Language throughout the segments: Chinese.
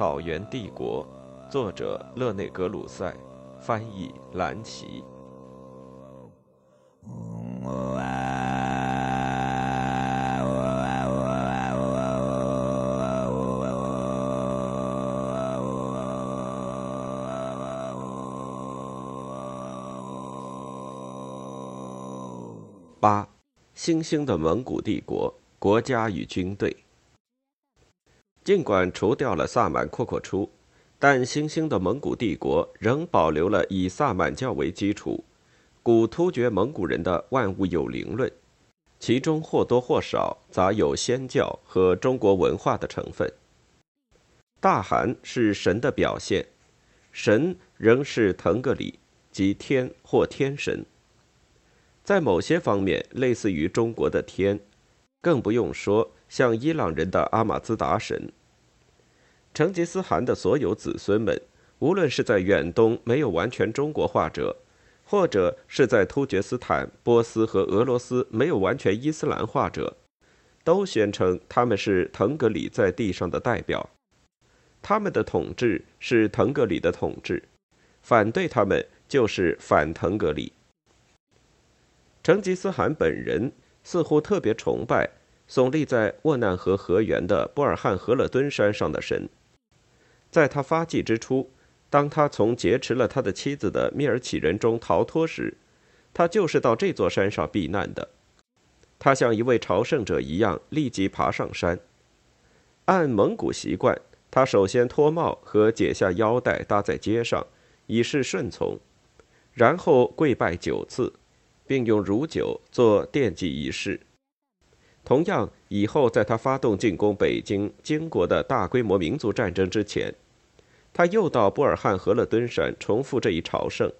草原帝国》，作者勒内·格鲁塞，翻译蓝奇。八，新兴的蒙古帝国国家与军队。尽管除掉了萨满阔阔出，但新兴的蒙古帝国仍保留了以萨满教为基础、古突厥蒙古人的万物有灵论，其中或多或少杂有仙教和中国文化的成分。大汗是神的表现，神仍是腾格里即天或天神。在某些方面类似于中国的天，更不用说像伊朗人的阿玛兹达神。成吉思汗的所有子孙们，无论是在远东没有完全中国化者，或者是在突厥斯坦、波斯和俄罗斯没有完全伊斯兰化者，都宣称他们是腾格里在地上的代表，他们的统治是腾格里的统治，反对他们就是反腾格里。成吉思汗本人似乎特别崇拜耸立在沃难河河源的布尔汉河勒敦山上的神。在他发迹之初，当他从劫持了他的妻子的密尔乞人中逃脱时，他就是到这座山上避难的。他像一位朝圣者一样立即爬上山。按蒙古习惯，他首先脱帽和解下腰带搭在肩上，以示顺从，然后跪拜九次。并用乳酒做奠祭仪式。同样，以后在他发动进攻北京、经国的大规模民族战争之前，他又到布尔汉和勒敦山重复这一朝圣，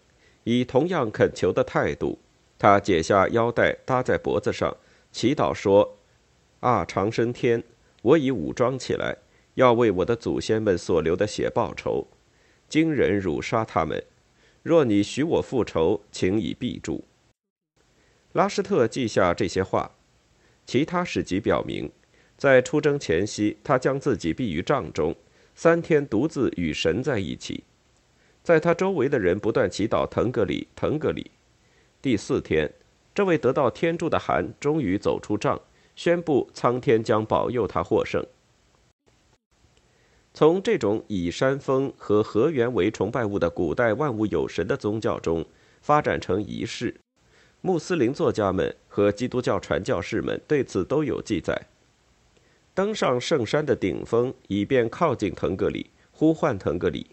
以同样恳求的态度，他解下腰带搭在脖子上，祈祷说：“啊，长生天，我已武装起来，要为我的祖先们所流的血报仇。惊人辱杀他们，若你许我复仇，请以必助。”拉什特记下这些话。其他史籍表明，在出征前夕，他将自己闭于帐中，三天独自与神在一起。在他周围的人不断祈祷腾格里，腾格里。第四天，这位得到天助的汗终于走出帐，宣布苍天将保佑他获胜。从这种以山峰和河源为崇拜物的古代万物有神的宗教中发展成仪式。穆斯林作家们和基督教传教士们对此都有记载。登上圣山的顶峰，以便靠近腾格里，呼唤腾格里；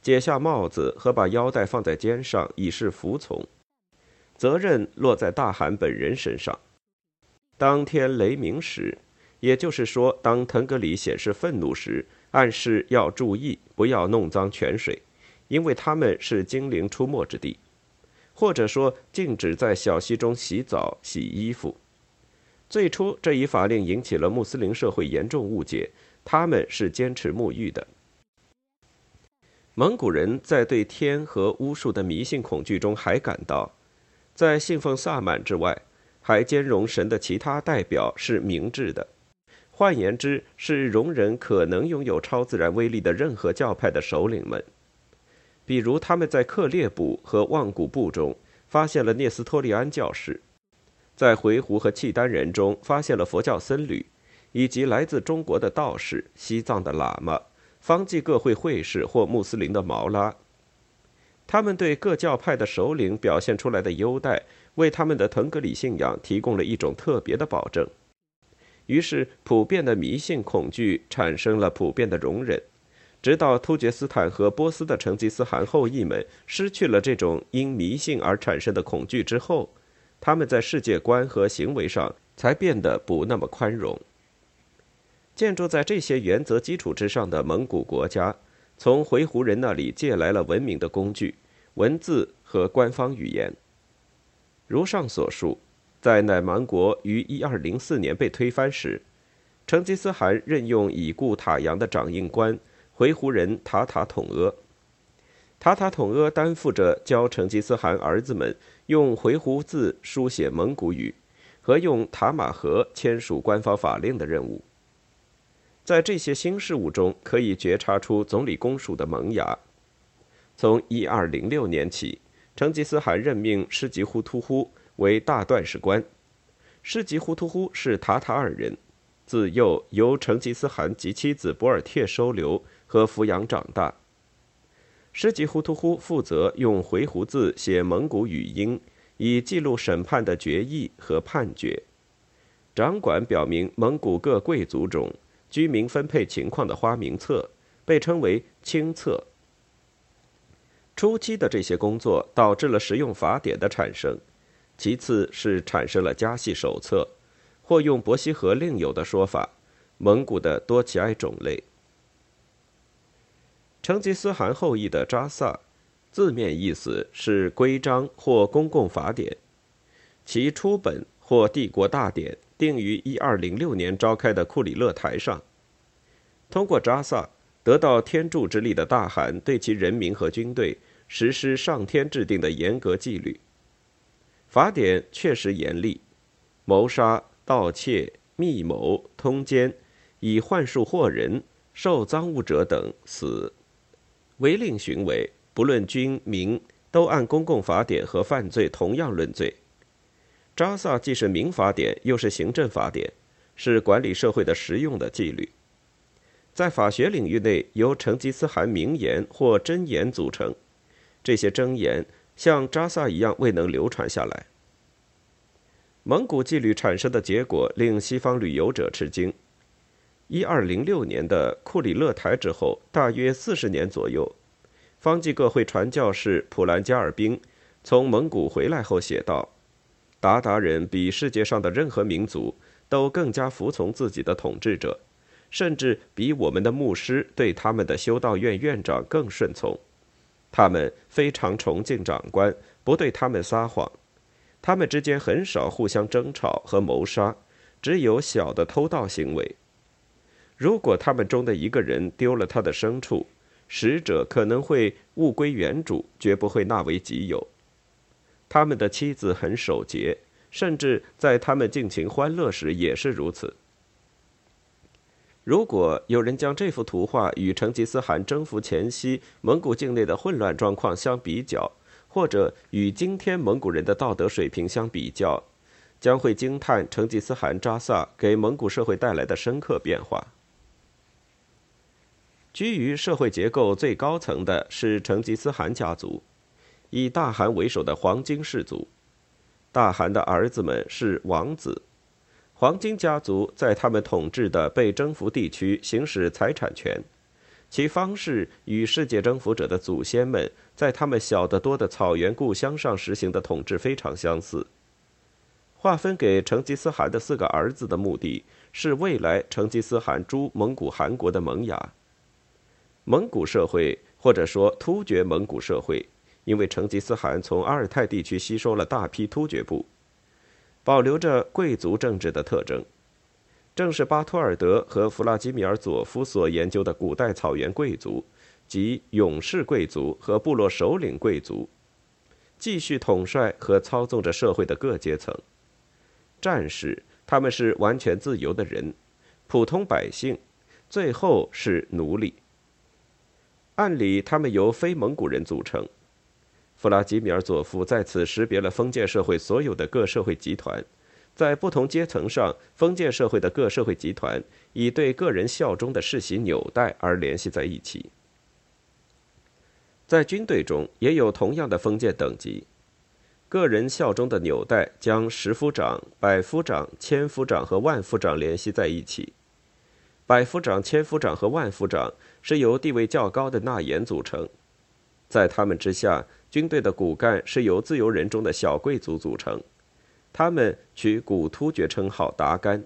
解下帽子和把腰带放在肩上，以示服从。责任落在大汗本人身上。当天雷鸣时，也就是说，当腾格里显示愤怒时，暗示要注意，不要弄脏泉水，因为他们是精灵出没之地。或者说，禁止在小溪中洗澡、洗衣服。最初，这一法令引起了穆斯林社会严重误解，他们是坚持沐浴的。蒙古人在对天和巫术的迷信恐惧中，还感到，在信奉萨满之外，还兼容神的其他代表是明智的。换言之，是容忍可能拥有超自然威力的任何教派的首领们。比如，他们在克烈部和望古部中发现了聂斯托利安教士，在回鹘和契丹人中发现了佛教僧侣，以及来自中国的道士、西藏的喇嘛、方济各会会士或穆斯林的毛拉。他们对各教派的首领表现出来的优待，为他们的腾格里信仰提供了一种特别的保证。于是，普遍的迷信恐惧产生了普遍的容忍。直到突厥斯坦和波斯的成吉思汗后裔们失去了这种因迷信而产生的恐惧之后，他们在世界观和行为上才变得不那么宽容。建筑在这些原则基础之上的蒙古国家，从回鹘人那里借来了文明的工具、文字和官方语言。如上所述，在乃蛮国于1204年被推翻时，成吉思汗任用已故塔扬的掌印官。回鹘人塔塔统阿，塔塔统阿担负着教成吉思汗儿子们用回鹘字书写蒙古语和用塔马河签署官方法令的任务。在这些新事物中，可以觉察出总理公署的萌芽。从一二零六年起，成吉思汗任命施吉忽突忽为大段史官。施吉忽突忽是塔塔尔人，自幼由成吉思汗及妻子博尔帖收留和抚养长大。施吉忽图忽负责用回鹘字写蒙古语音，以记录审判的决议和判决，掌管表明蒙古各贵族中。居民分配情况的花名册被称为清册。初期的这些工作导致了实用法典的产生，其次是产生了家系手册，或用伯希和另有的说法，蒙古的多奇埃种类。成吉思汗后裔的扎萨，字面意思是规章或公共法典，其初本或帝国大典。定于一二零六年召开的库里勒台上，通过扎萨得到天助之力的大汗对其人民和军队实施上天制定的严格纪律。法典确实严厉，谋杀、盗窃、密谋、通奸、以幻术惑人、受赃物者等死，违令行为，不论军民，都按公共法典和犯罪同样论罪。扎萨既是民法典，又是行政法典，是管理社会的实用的纪律。在法学领域内，由成吉思汗名言或箴言组成，这些箴言像扎萨一样未能流传下来。蒙古纪律产生的结果令西方旅游者吃惊。一二零六年的库里勒台之后，大约四十年左右，方济各会传教士普兰加尔宾从蒙古回来后写道。鞑靼人比世界上的任何民族都更加服从自己的统治者，甚至比我们的牧师对他们的修道院院长更顺从。他们非常崇敬长官，不对他们撒谎。他们之间很少互相争吵和谋杀，只有小的偷盗行为。如果他们中的一个人丢了他的牲畜，使者可能会物归原主，绝不会纳为己有。他们的妻子很守节，甚至在他们尽情欢乐时也是如此。如果有人将这幅图画与成吉思汗征服前夕蒙古境内的混乱状况相比较，或者与今天蒙古人的道德水平相比较，将会惊叹成吉思汗扎萨给蒙古社会带来的深刻变化。居于社会结构最高层的是成吉思汗家族。以大汗为首的黄金氏族，大汗的儿子们是王子。黄金家族在他们统治的被征服地区行使财产权，其方式与世界征服者的祖先们在他们小得多的草原故乡上实行的统治非常相似。划分给成吉思汗的四个儿子的目的是未来成吉思汗诸蒙古汗国的萌芽。蒙古社会，或者说突厥蒙古社会。因为成吉思汗从阿尔泰地区吸收了大批突厥部，保留着贵族政治的特征，正是巴托尔德和弗拉基米尔佐夫所研究的古代草原贵族即勇士贵族和部落首领贵族，继续统帅和操纵着社会的各阶层。战士，他们是完全自由的人；普通百姓，最后是奴隶。按理，他们由非蒙古人组成。弗拉基米尔佐夫在此识别了封建社会所有的各社会集团，在不同阶层上，封建社会的各社会集团以对个人效忠的世袭纽带而联系在一起。在军队中也有同样的封建等级，个人效忠的纽带将十夫长、百夫长、千夫长和万夫长联系在一起。百夫长、千夫长和万夫长是由地位较高的纳言组成，在他们之下。军队的骨干是由自由人中的小贵族组成，他们取古突厥称号达干。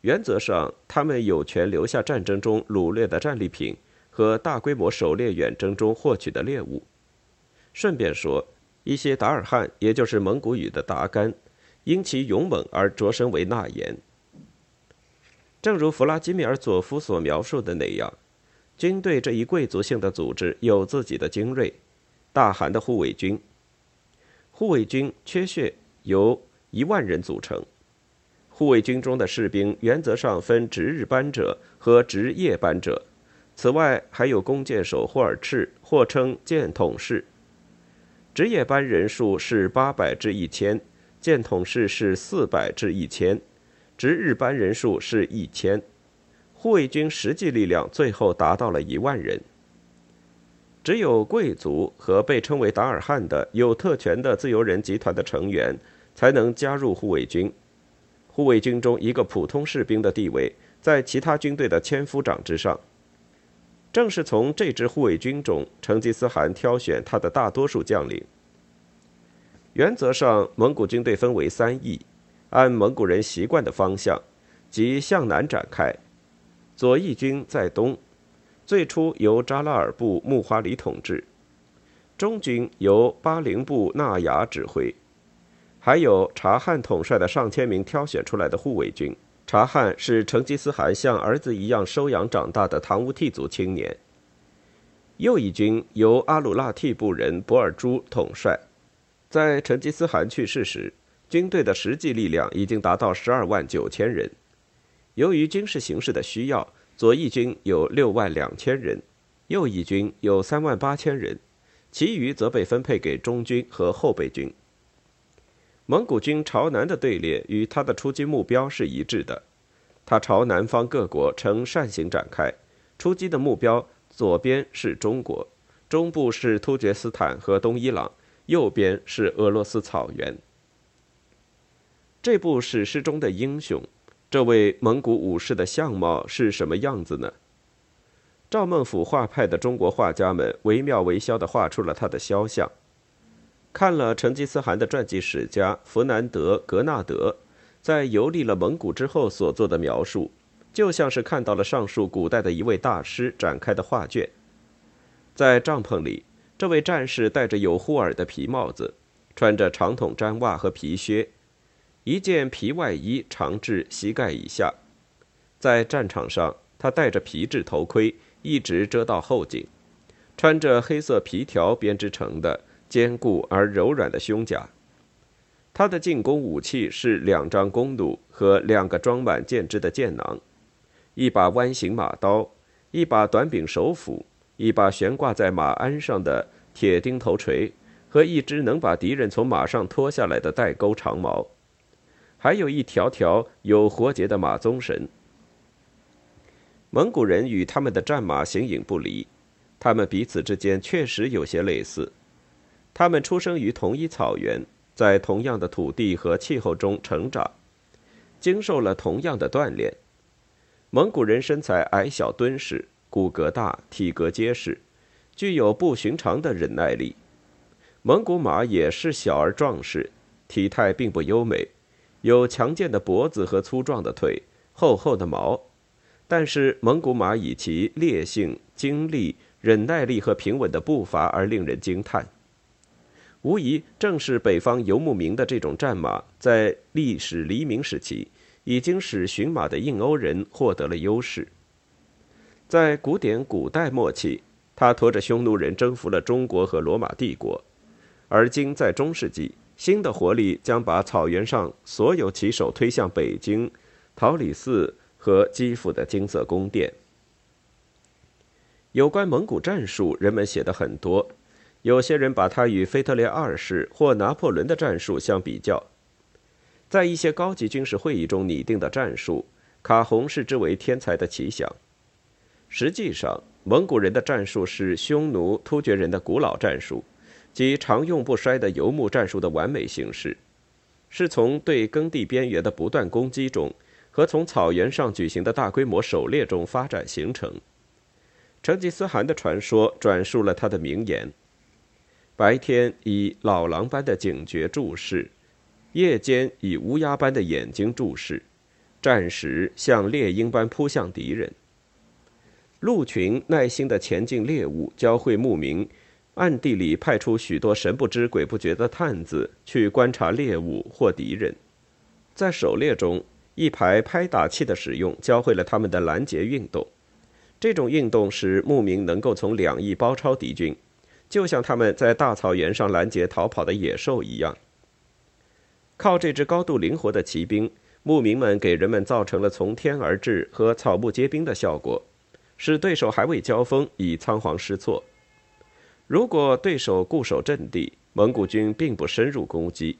原则上，他们有权留下战争中掳掠的战利品和大规模狩猎远征中获取的猎物。顺便说，一些达尔汉，也就是蒙古语的达干，因其勇猛而擢升为纳言。正如弗拉基米尔佐夫所描述的那样，军队这一贵族性的组织有自己的精锐。大汗的护卫军，护卫军缺穴由一万人组成。护护卫军中的士兵原则上分值日班者和值夜班者，此外还有弓箭手霍尔赤，或称箭筒士。值夜班人数是八百至一千，箭筒士是四百至一千，值日班人数是一千。护卫军实际力量最后达到了一万人。只有贵族和被称为达尔汗的有特权的自由人集团的成员才能加入护卫军。护卫军中一个普通士兵的地位在其他军队的千夫长之上。正是从这支护卫军中，成吉思汗挑选他的大多数将领。原则上，蒙古军队分为三翼，按蒙古人习惯的方向，即向南展开。左翼军在东，最初由扎拉尔部木花里统治；中军由巴陵部纳雅指挥，还有察罕统帅的上千名挑选出来的护卫军。察罕是成吉思汗像儿子一样收养长大的唐乌剃族青年。右翼军由阿鲁纳替部人博尔珠统帅，在成吉思汗去世时，军队的实际力量已经达到十二万九千人。由于军事形势的需要，左翼军有六万两千人，右翼军有三万八千人，其余则被分配给中军和后备军。蒙古军朝南的队列与他的出击目标是一致的，他朝南方各国呈扇形展开，出击的目标左边是中国，中部是突厥斯坦和东伊朗，右边是俄罗斯草原。这部史诗中的英雄。这位蒙古武士的相貌是什么样子呢？赵孟俯画派的中国画家们惟妙惟肖地画出了他的肖像。看了成吉思汗的传记史家弗南德·格纳德在游历了蒙古之后所做的描述，就像是看到了上述古代的一位大师展开的画卷。在帐篷里，这位战士戴着有护耳的皮帽子，穿着长筒毡袜和皮靴。一件皮外衣长至膝盖以下，在战场上，他戴着皮质头盔，一直遮到后颈，穿着黑色皮条编织成的坚固而柔软的胸甲。他的进攻武器是两张弓弩和两个装满箭支的箭囊，一把弯形马刀，一把短柄手斧，一把悬挂在马鞍上的铁钉头锤，和一只能把敌人从马上拖下来的带钩长矛。还有一条条有活结的马鬃绳。蒙古人与他们的战马形影不离，他们彼此之间确实有些类似。他们出生于同一草原，在同样的土地和气候中成长，经受了同样的锻炼。蒙古人身材矮小敦实，骨骼大，体格结实，具有不寻常的忍耐力。蒙古马也是小而壮实，体态并不优美。有强健的脖子和粗壮的腿，厚厚的毛，但是蒙古马以其烈性、精力、忍耐力和平稳的步伐而令人惊叹。无疑，正是北方游牧民的这种战马，在历史黎明时期，已经使驯马的印欧人获得了优势。在古典古代末期，他驮着匈奴人征服了中国和罗马帝国，而今在中世纪。新的活力将把草原上所有骑手推向北京、桃李寺和基辅的金色宫殿。有关蒙古战术，人们写的很多，有些人把它与腓特烈二世或拿破仑的战术相比较。在一些高级军事会议中拟定的战术，卡洪视之为天才的奇想。实际上，蒙古人的战术是匈奴、突厥人的古老战术。即常用不衰的游牧战术的完美形式，是从对耕地边缘的不断攻击中，和从草原上举行的大规模狩猎中发展形成。成吉思汗的传说转述了他的名言：白天以老狼般的警觉注视，夜间以乌鸦般的眼睛注视，战时像猎鹰般扑向敌人。鹿群耐心地前进猎物，教会牧民。暗地里派出许多神不知鬼不觉的探子去观察猎物或敌人，在狩猎中，一排拍打器的使用教会了他们的拦截运动。这种运动使牧民能够从两翼包抄敌军，就像他们在大草原上拦截逃跑的野兽一样。靠这支高度灵活的骑兵，牧民们给人们造成了从天而至和草木皆兵的效果，使对手还未交锋已仓皇失措。如果对手固守阵地，蒙古军并不深入攻击，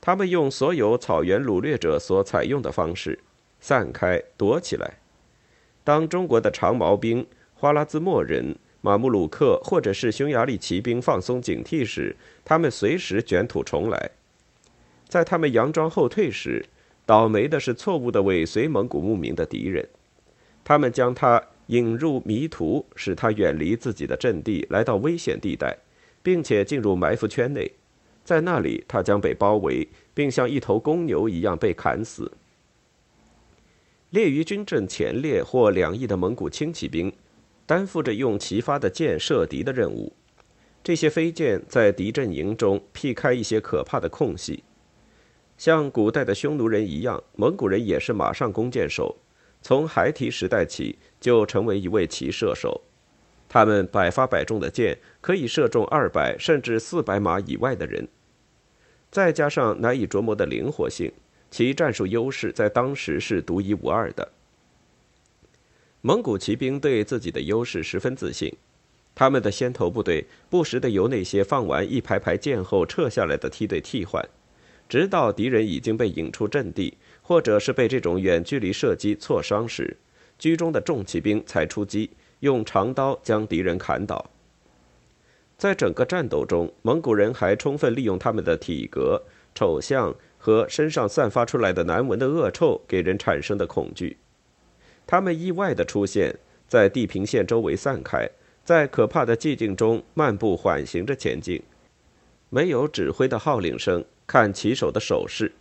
他们用所有草原掳掠者所采用的方式，散开躲起来。当中国的长矛兵、花拉兹莫人、马木鲁克或者是匈牙利骑兵放松警惕时，他们随时卷土重来。在他们佯装后退时，倒霉的是错误的尾随蒙古牧民的敌人，他们将他引入迷途，使他远离自己的阵地，来到危险地带，并且进入埋伏圈内，在那里他将被包围，并像一头公牛一样被砍死。列于军阵前列或两翼的蒙古轻骑兵，担负着用齐发的箭射敌的任务，这些飞箭在敌阵营中劈开一些可怕的空隙。像古代的匈奴人一样，蒙古人也是马上弓箭手，从孩提时代起就成为一位骑射手。他们百发百中的箭可以射中二百甚至四百码以外的人，再加上难以琢磨的灵活性，其战术优势在当时是独一无二的。蒙古骑兵对自己的优势十分自信，他们的先头部队不时地由那些放完一排排箭后撤下来的梯队替换。直到敌人已经被引出阵地，或者是被这种远距离射击挫伤时，居中的重骑兵才出击，用长刀将敌人砍倒。在整个战斗中，蒙古人还充分利用他们的体格、丑相和身上散发出来的难闻的恶臭给人产生的恐惧。他们意外地出现在地平线周围散开，在可怕的寂静中漫步缓行着前进，没有指挥的号令声。看骑手的手势，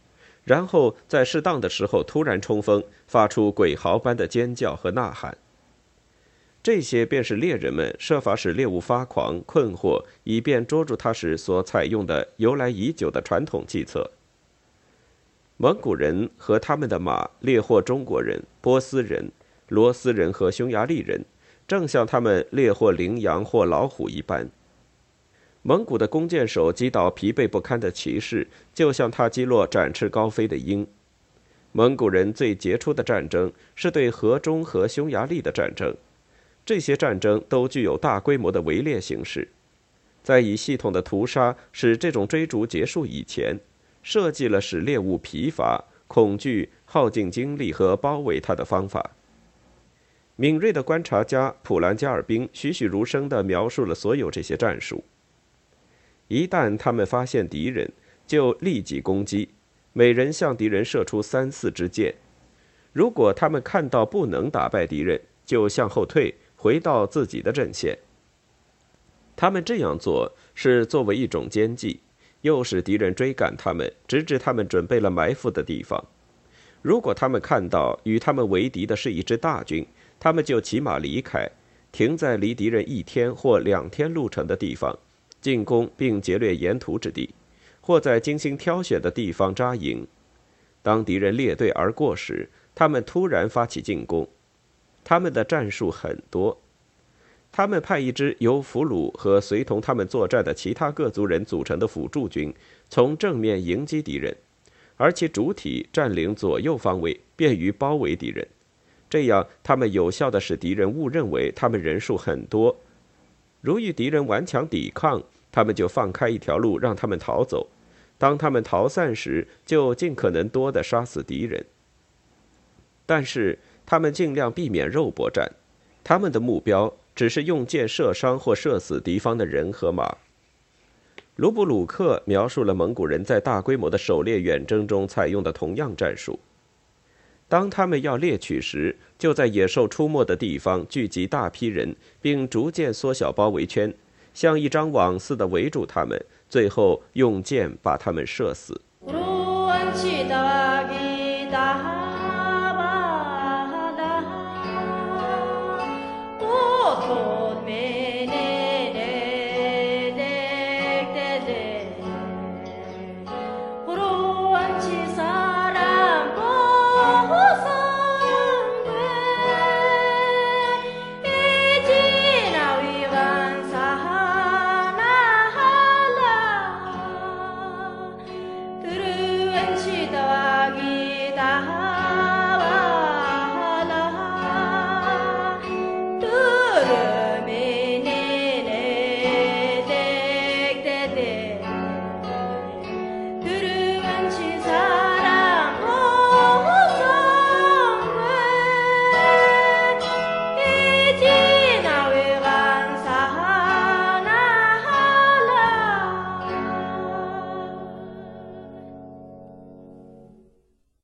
然后在适当的时候突然冲锋，发出鬼嚎般的尖叫和呐喊。这些便是猎人们设法使猎物发狂、困惑，以便捉住它时所采用的由来已久的传统计策。蒙古人和他们的马猎获中国人、波斯人、罗斯人和匈牙利人，正像他们猎获羚羊或老虎一般。蒙古的弓箭手击倒疲惫不堪的骑士，就像他击落展翅高飞的鹰。蒙古人最杰出的战争是对河中和匈牙利的战争，这些战争都具有大规模的围猎形式。在以系统的屠杀使这种追逐结束以前，设计了使猎物疲乏、恐惧、耗尽精力和包围他的方法。敏锐的观察家普兰加尔宾栩栩如生地描述了所有这些战术。一旦他们发现敌人，就立即攻击，每人向敌人射出三四支箭。如果他们看到不能打败敌人，就向后退，回到自己的阵线。他们这样做是作为一种奸计，诱使敌人追赶他们，直至他们准备了埋伏的地方。如果他们看到与他们为敌的是一支大军，他们就骑马离开，停在离敌人一天或两天路程的地方。进攻并劫掠沿途之地，或在精心挑选的地方扎营。当敌人列队而过时，他们突然发起进攻。他们的战术很多。他们派一支由俘虏和随同他们作战的其他各族人组成的辅助军，从正面迎击敌人，而其主体占领左右方位，便于包围敌人。这样，他们有效地使敌人误认为他们人数很多。如遇敌人顽强抵抗，他们就放开一条路让他们逃走；当他们逃散时，就尽可能多的杀死敌人。但是他们尽量避免肉搏战，他们的目标只是用箭射伤或射死敌方的人和马。卢布鲁克描述了蒙古人在大规模的狩猎远征中采用的同样战术。当他们要猎取时，就在野兽出没的地方聚集大批人，并逐渐缩小包围圈，像一张网似的围住他们，最后用箭把他们射死。